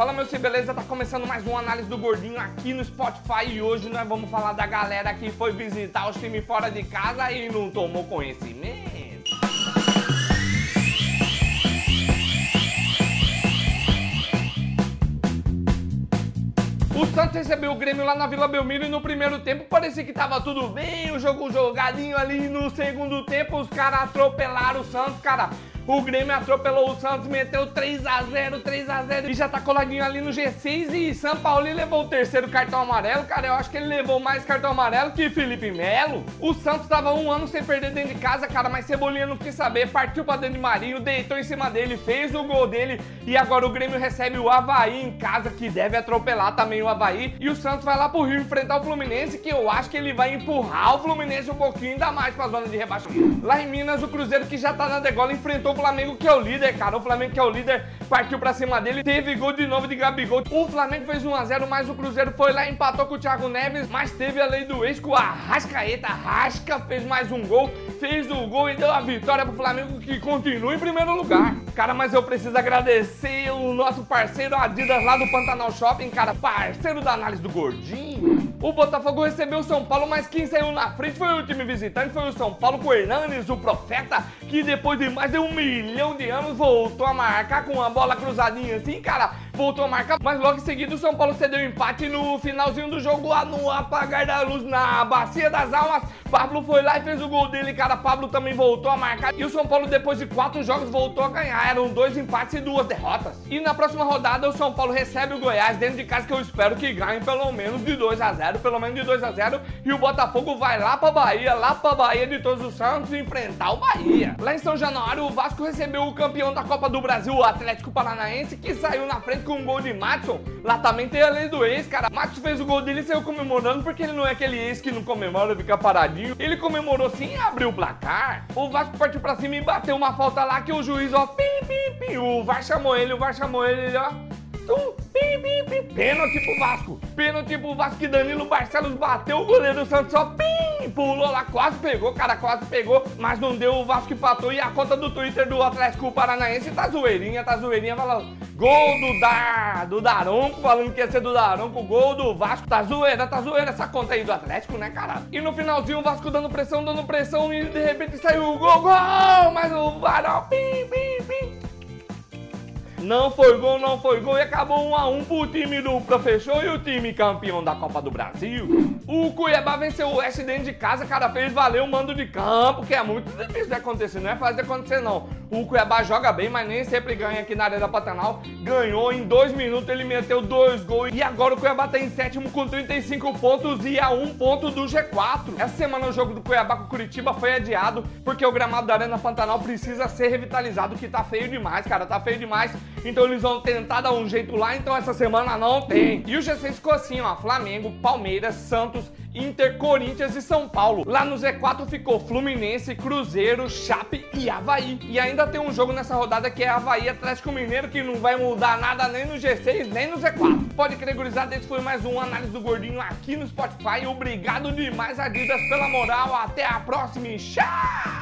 Fala meu se beleza, tá começando mais uma análise do Gordinho aqui no Spotify e hoje nós vamos falar da galera que foi visitar os times fora de casa e não tomou conhecimento. O Santos recebeu o Grêmio lá na Vila Belmiro e no primeiro tempo parecia que tava tudo bem, o jogo jogadinho ali. No segundo tempo os caras atropelaram o Santos, cara. O Grêmio atropelou o Santos, meteu 3x0, 3x0 e já tá coladinho ali no G6. E São Paulo levou o terceiro cartão amarelo. Cara, eu acho que ele levou mais cartão amarelo que Felipe Melo. O Santos tava um ano sem perder dentro de casa, cara, mas Cebolinha não quis saber. Partiu pra dentro de Marinho, deitou em cima dele, fez o gol dele. E agora o Grêmio recebe o Havaí em casa, que deve atropelar também o Havaí. E o Santos vai lá pro Rio enfrentar o Fluminense, que eu acho que ele vai empurrar o Fluminense um pouquinho ainda mais pra zona de rebaixamento. Lá em Minas, o Cruzeiro, que já tá na degola, enfrentou o Flamengo que é o líder, cara. O Flamengo que é o líder partiu pra cima dele, teve gol de novo de Gabigol. O Flamengo fez 1x0, mas o Cruzeiro foi lá, empatou com o Thiago Neves, mas teve a lei do ex com a Rascaeta. Rasca fez mais um gol, fez o gol e deu a vitória pro Flamengo que continua em primeiro lugar. Cara, mas eu preciso agradecer o nosso parceiro Adidas lá do Pantanal Shopping, cara, parceiro da análise do Gordinho. O Botafogo recebeu o São Paulo, mas quem saiu na frente foi o time visitante, foi o São Paulo com o Hernanes, o Profeta, que depois de mais de um milhão de anos voltou a marcar com uma bola cruzadinha assim, cara voltou a marcar, mas logo em seguida o São Paulo cedeu empate no finalzinho do jogo lá no apagar da luz na Bacia das Almas. Pablo foi lá e fez o gol dele, cara. Pablo também voltou a marcar. E o São Paulo, depois de quatro jogos, voltou a ganhar. Eram dois empates e duas derrotas. E na próxima rodada, o São Paulo recebe o Goiás dentro de casa, que eu espero que ganhe pelo menos de 2 a 0 pelo menos de 2 a 0 E o Botafogo vai lá pra Bahia, lá pra Bahia de Todos os Santos, enfrentar o Bahia. Lá em São Januário, o Vasco recebeu o campeão da Copa do Brasil, o Atlético Paranaense, que saiu na frente com um gol de Matson, lá também tem a lei do ex, cara. Matson fez o gol dele e saiu comemorando porque ele não é aquele ex que não comemora, fica paradinho. Ele comemorou sim e abriu o placar. O Vasco partiu pra cima e bateu uma falta lá que o juiz, ó, pim, pim, pim. O VAR chamou ele, o VAR chamou ele, ó. Tum, pim, pim, pim. Pênalti pro Vasco. Pênalti pro Vasco que Danilo Barcelos bateu o goleiro Santos, ó, pim, pulou lá, quase pegou, cara, quase pegou, mas não deu, o Vasco empatou e a conta do Twitter do Atlético Paranaense tá zoeirinha, tá zoeirinha, falando Gol do, Dar, do Daronco, falando que ia ser do Daronco. Gol do Vasco. Tá zoeira, tá zoeira essa conta aí do Atlético, né, cara? E no finalzinho o Vasco dando pressão, dando pressão e de repente saiu o gol, gol! Mas o Varão, pim, pim, pim. Não foi gol, não foi gol e acabou 1 a 1 pro time do professor e o time campeão da Copa do Brasil. O Cuiabá venceu o Oeste dentro de casa, cara, fez valer o mando de campo, que é muito difícil de acontecer, não é fácil de acontecer não. O Cuiabá joga bem, mas nem sempre ganha aqui na Arena Pantanal. Ganhou em dois minutos, ele meteu dois gols e agora o Cuiabá tá em sétimo com 35 pontos e a um ponto do G4. Essa semana o jogo do Cuiabá com o Curitiba foi adiado porque o gramado da Arena Pantanal precisa ser revitalizado, que tá feio demais, cara, tá feio demais. Então eles vão tentar dar um jeito lá, então essa semana não tem. E o G6 ficou assim, ó, Flamengo, Palmeiras, Santos, Inter, Corinthians e São Paulo. Lá no Z4 ficou Fluminense, Cruzeiro, Chape e Havaí. E ainda tem um jogo nessa rodada que é Havaí Atlético Mineiro, que não vai mudar nada nem no G6, nem no Z4. Pode crer, gurizada, esse foi mais um Análise do Gordinho aqui no Spotify. Obrigado demais, Adidas, pela moral. Até a próxima e tchau!